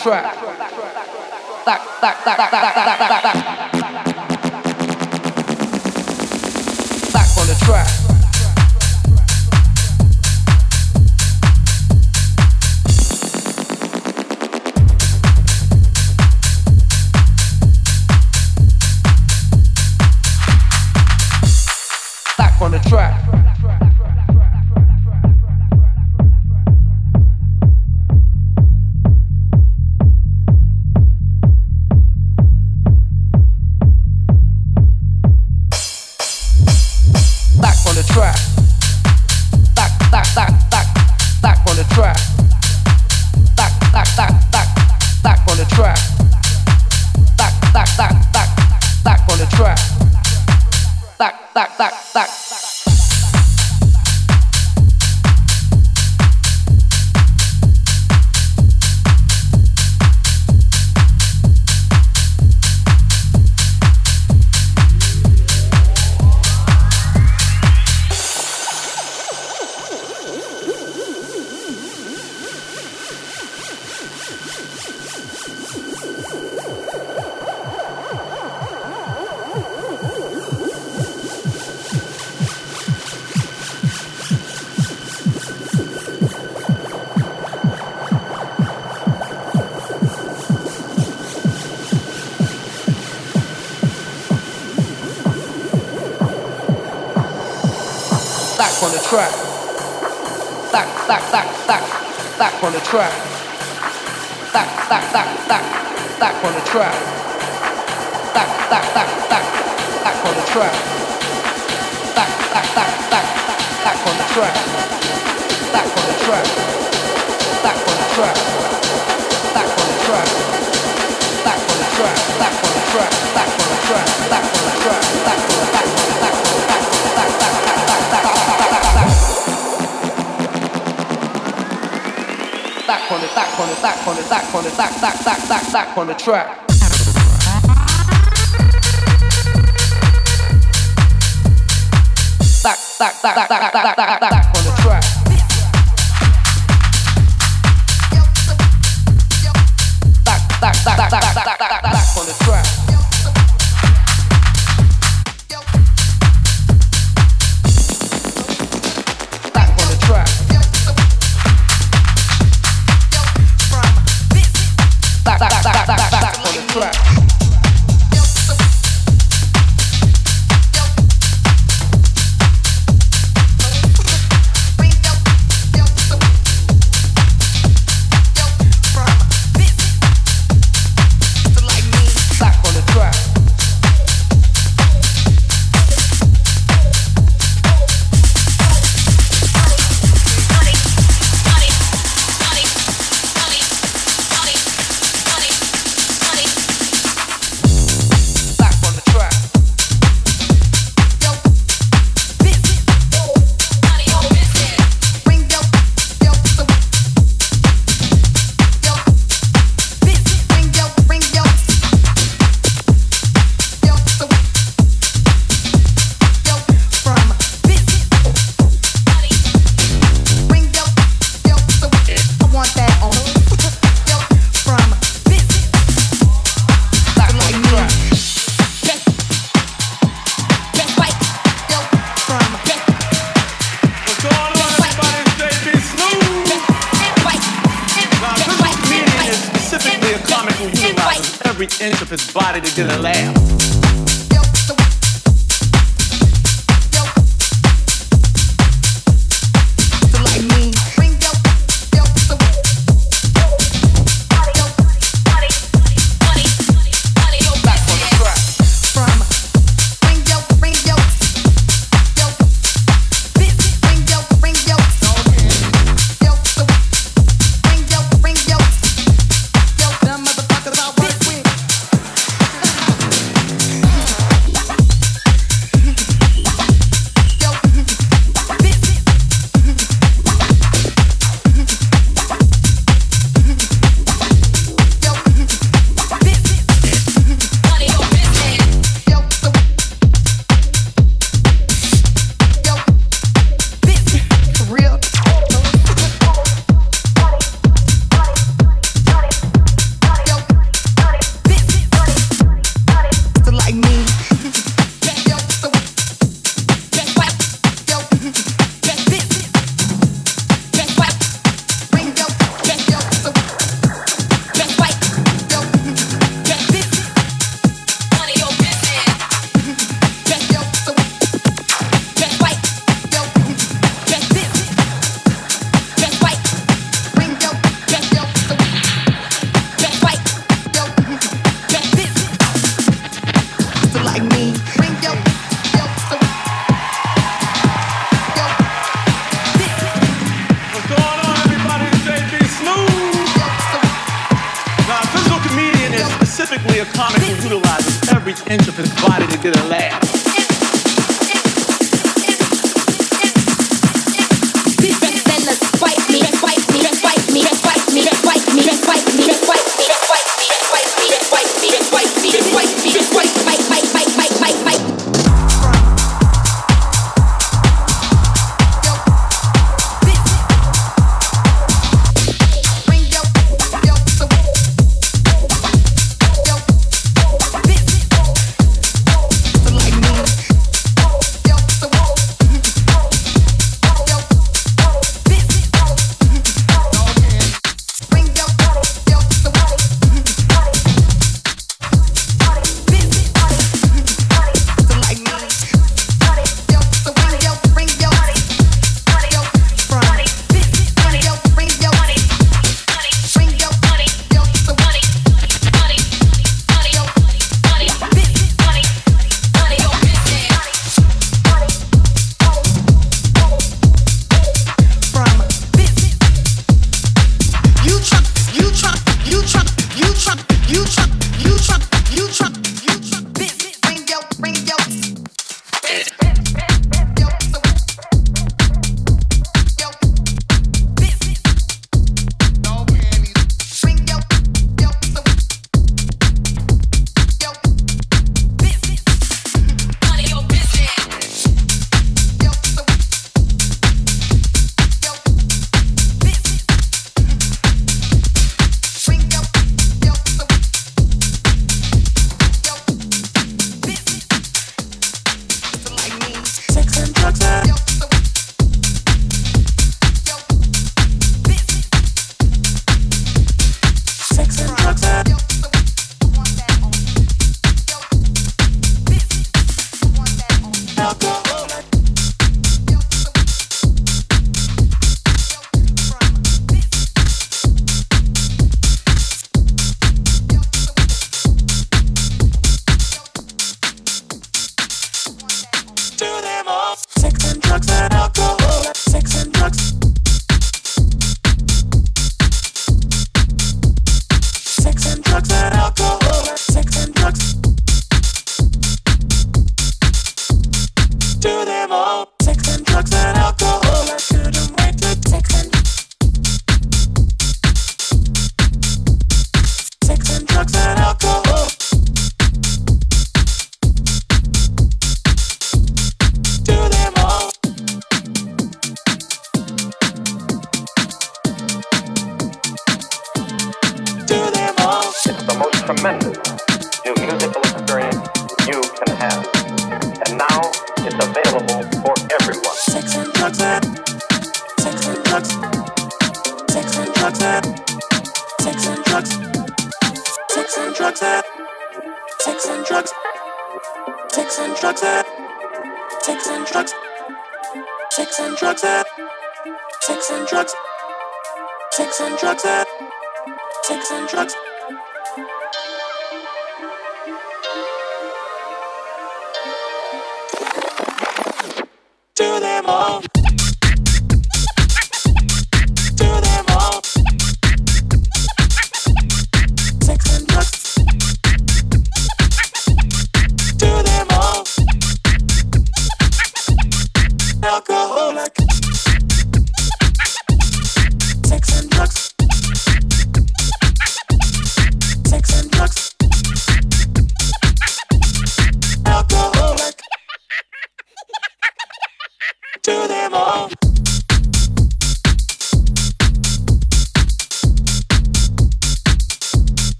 backtrack. track. Back, back, back, back, back on the track. Back, back, back, back, back on the track. Back, back, back, back, back on the track. Back, back, back, back, back on the track. Back on the track. Back on the track. Back on the track. Back on the track. Back on the track. Back on the track. Back on the track. Back on the track. Back on the track. back on the back on the back on the back on the back back back back back on the track. Back back back back back back back back. Inch of his body to get a laugh.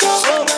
go.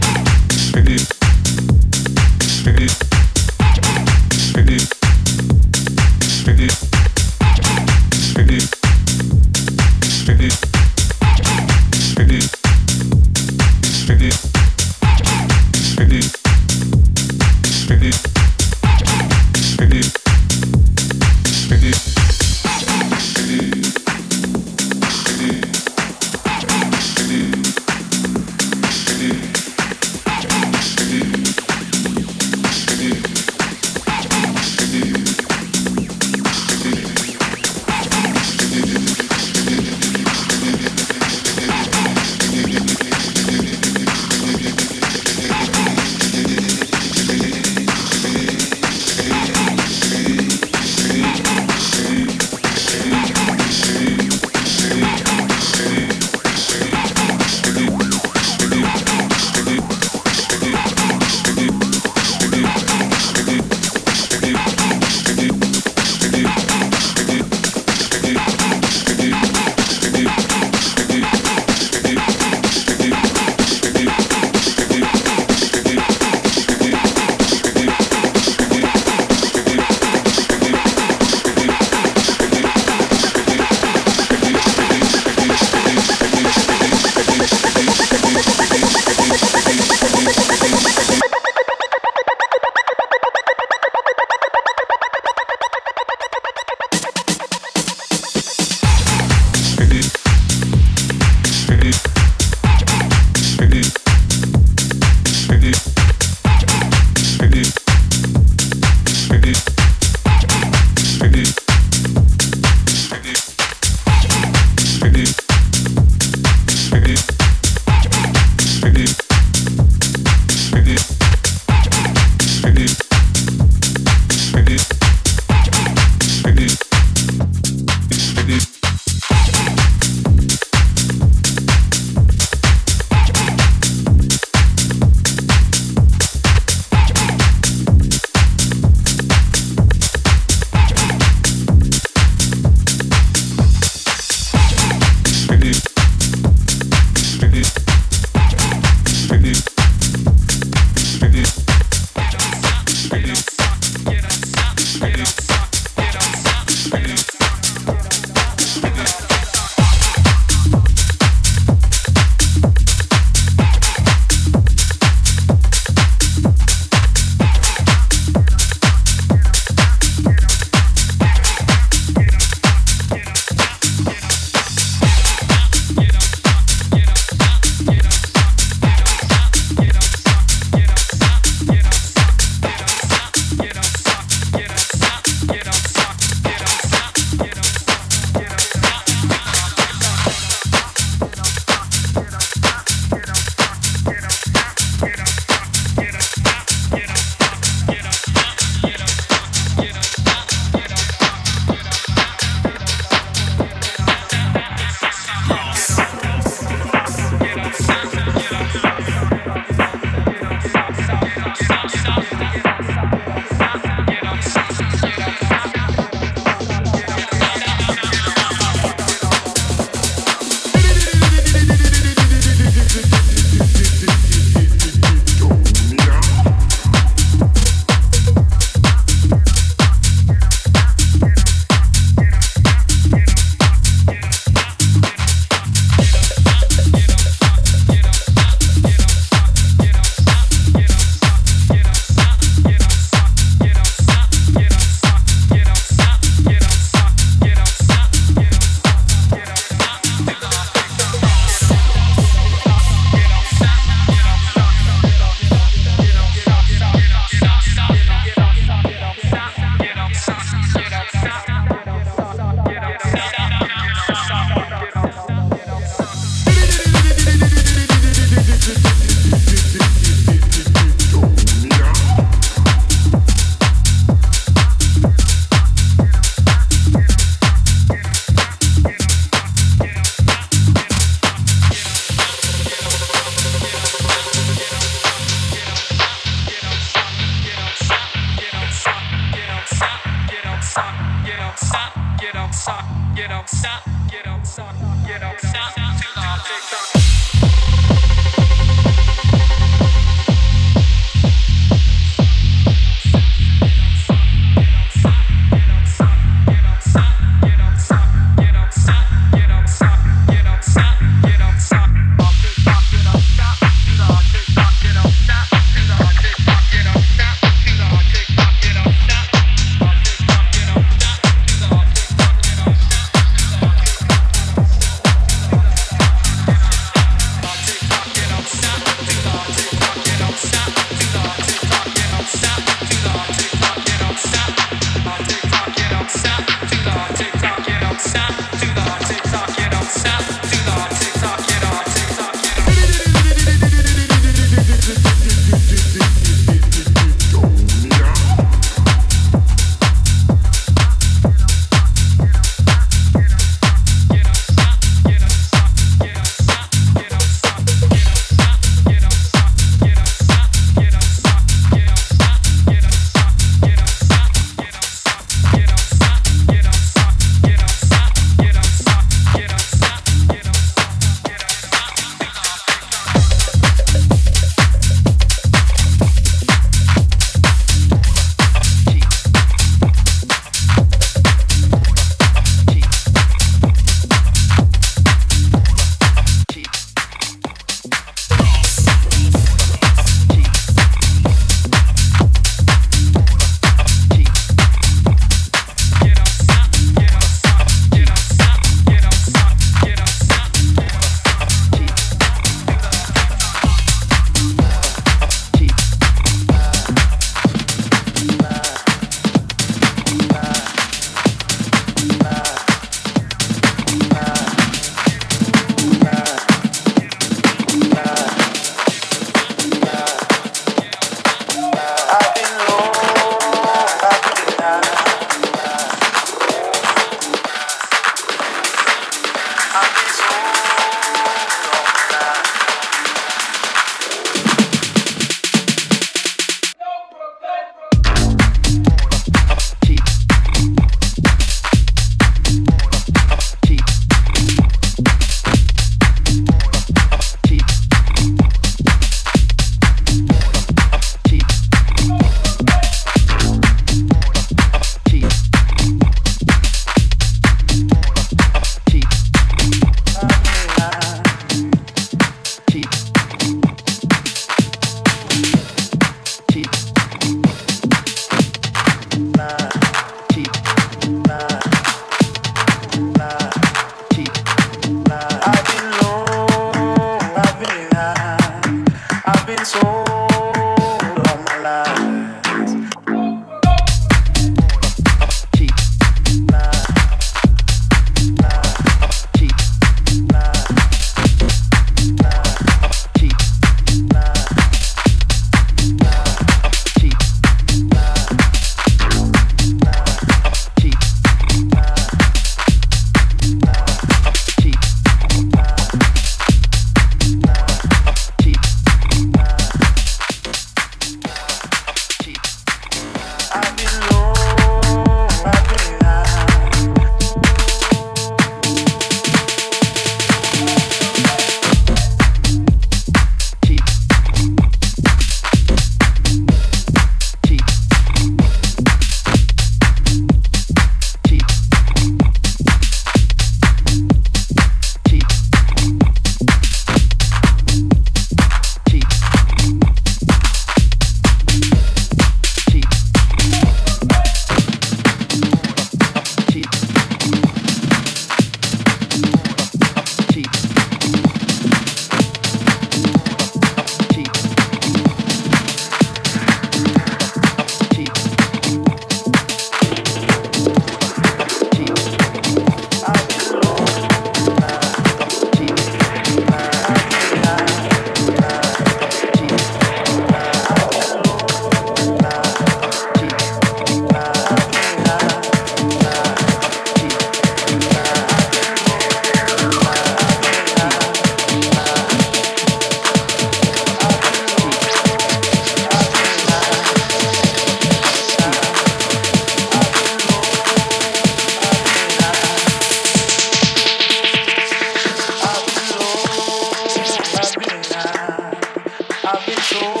So.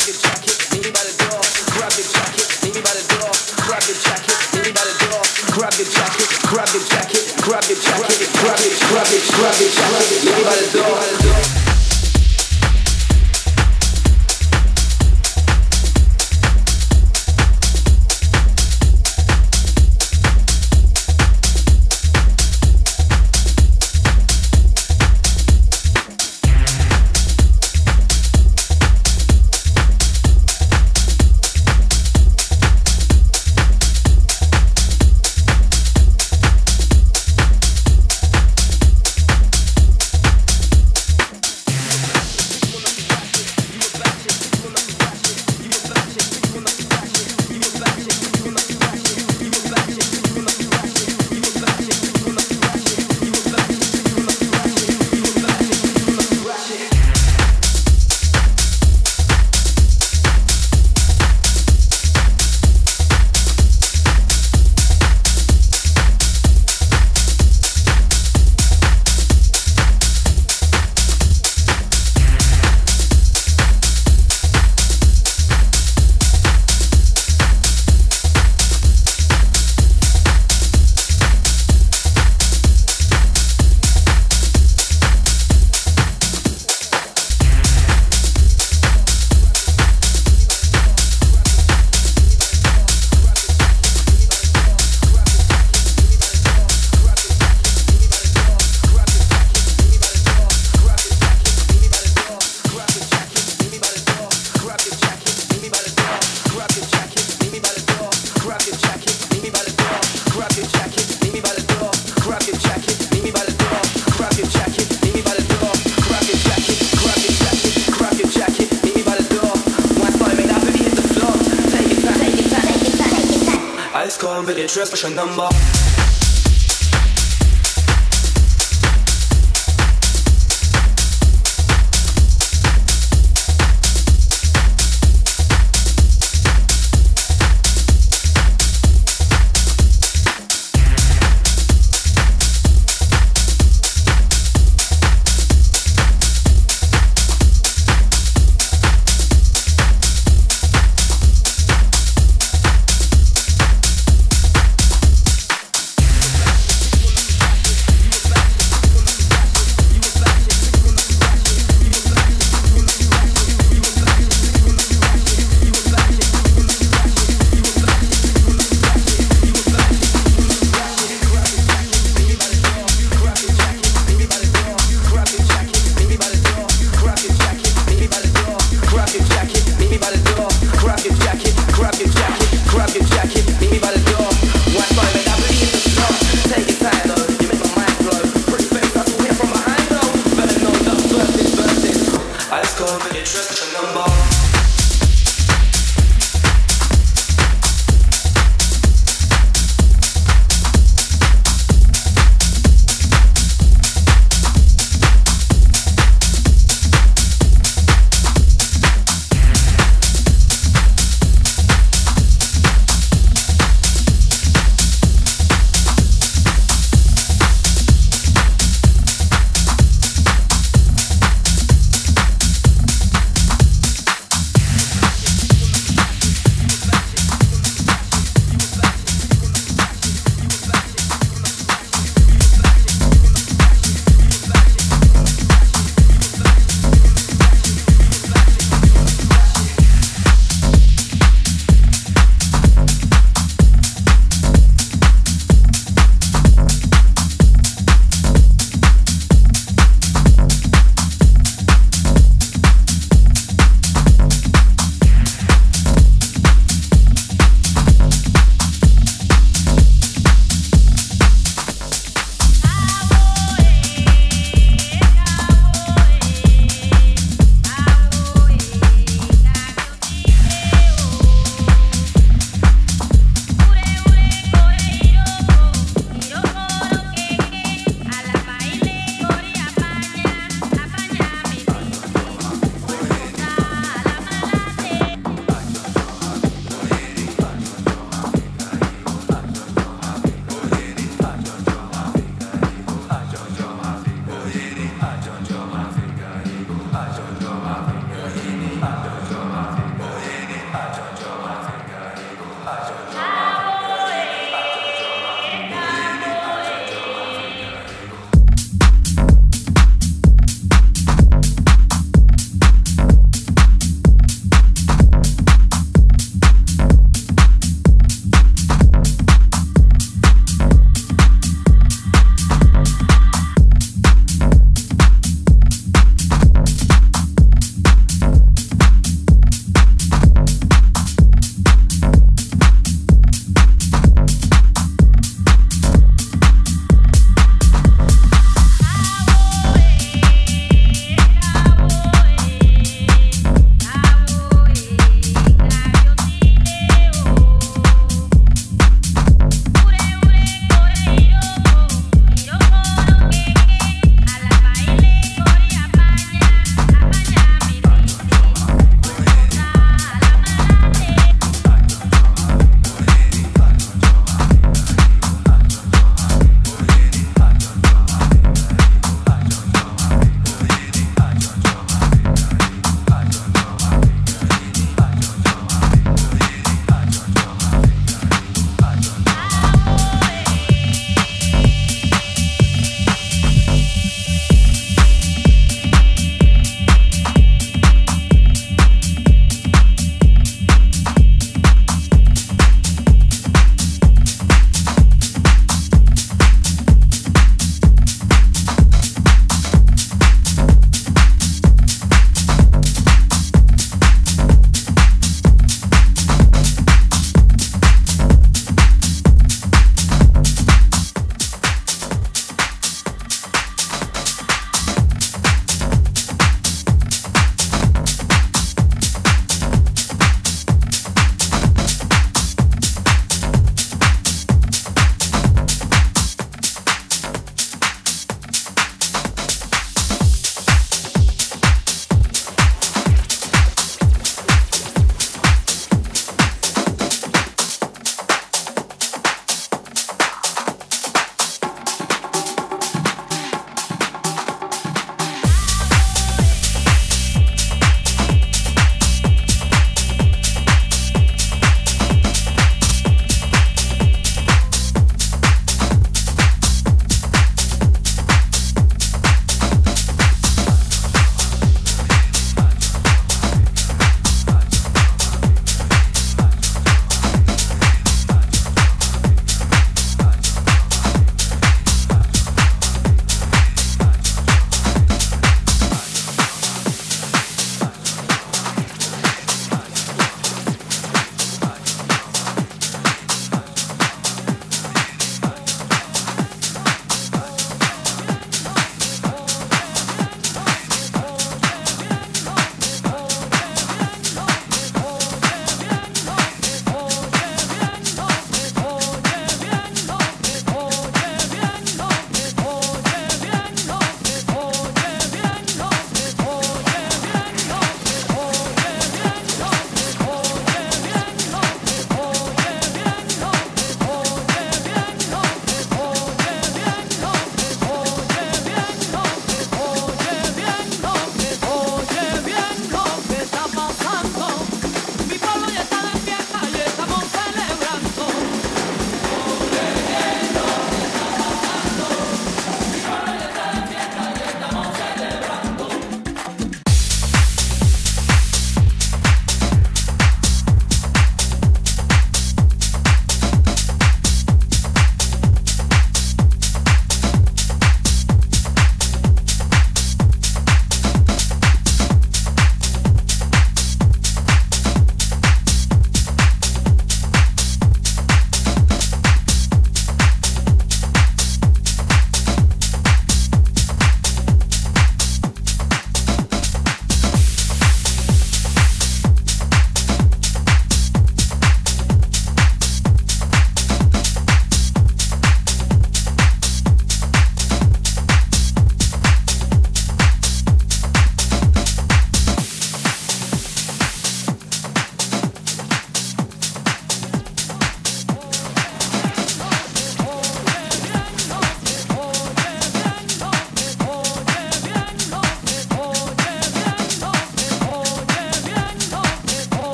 grab your jacket, grab your jacket, grab your jacket, grab your jacket, grab it Grab it. Grab it. Grab it. Lead me by the door.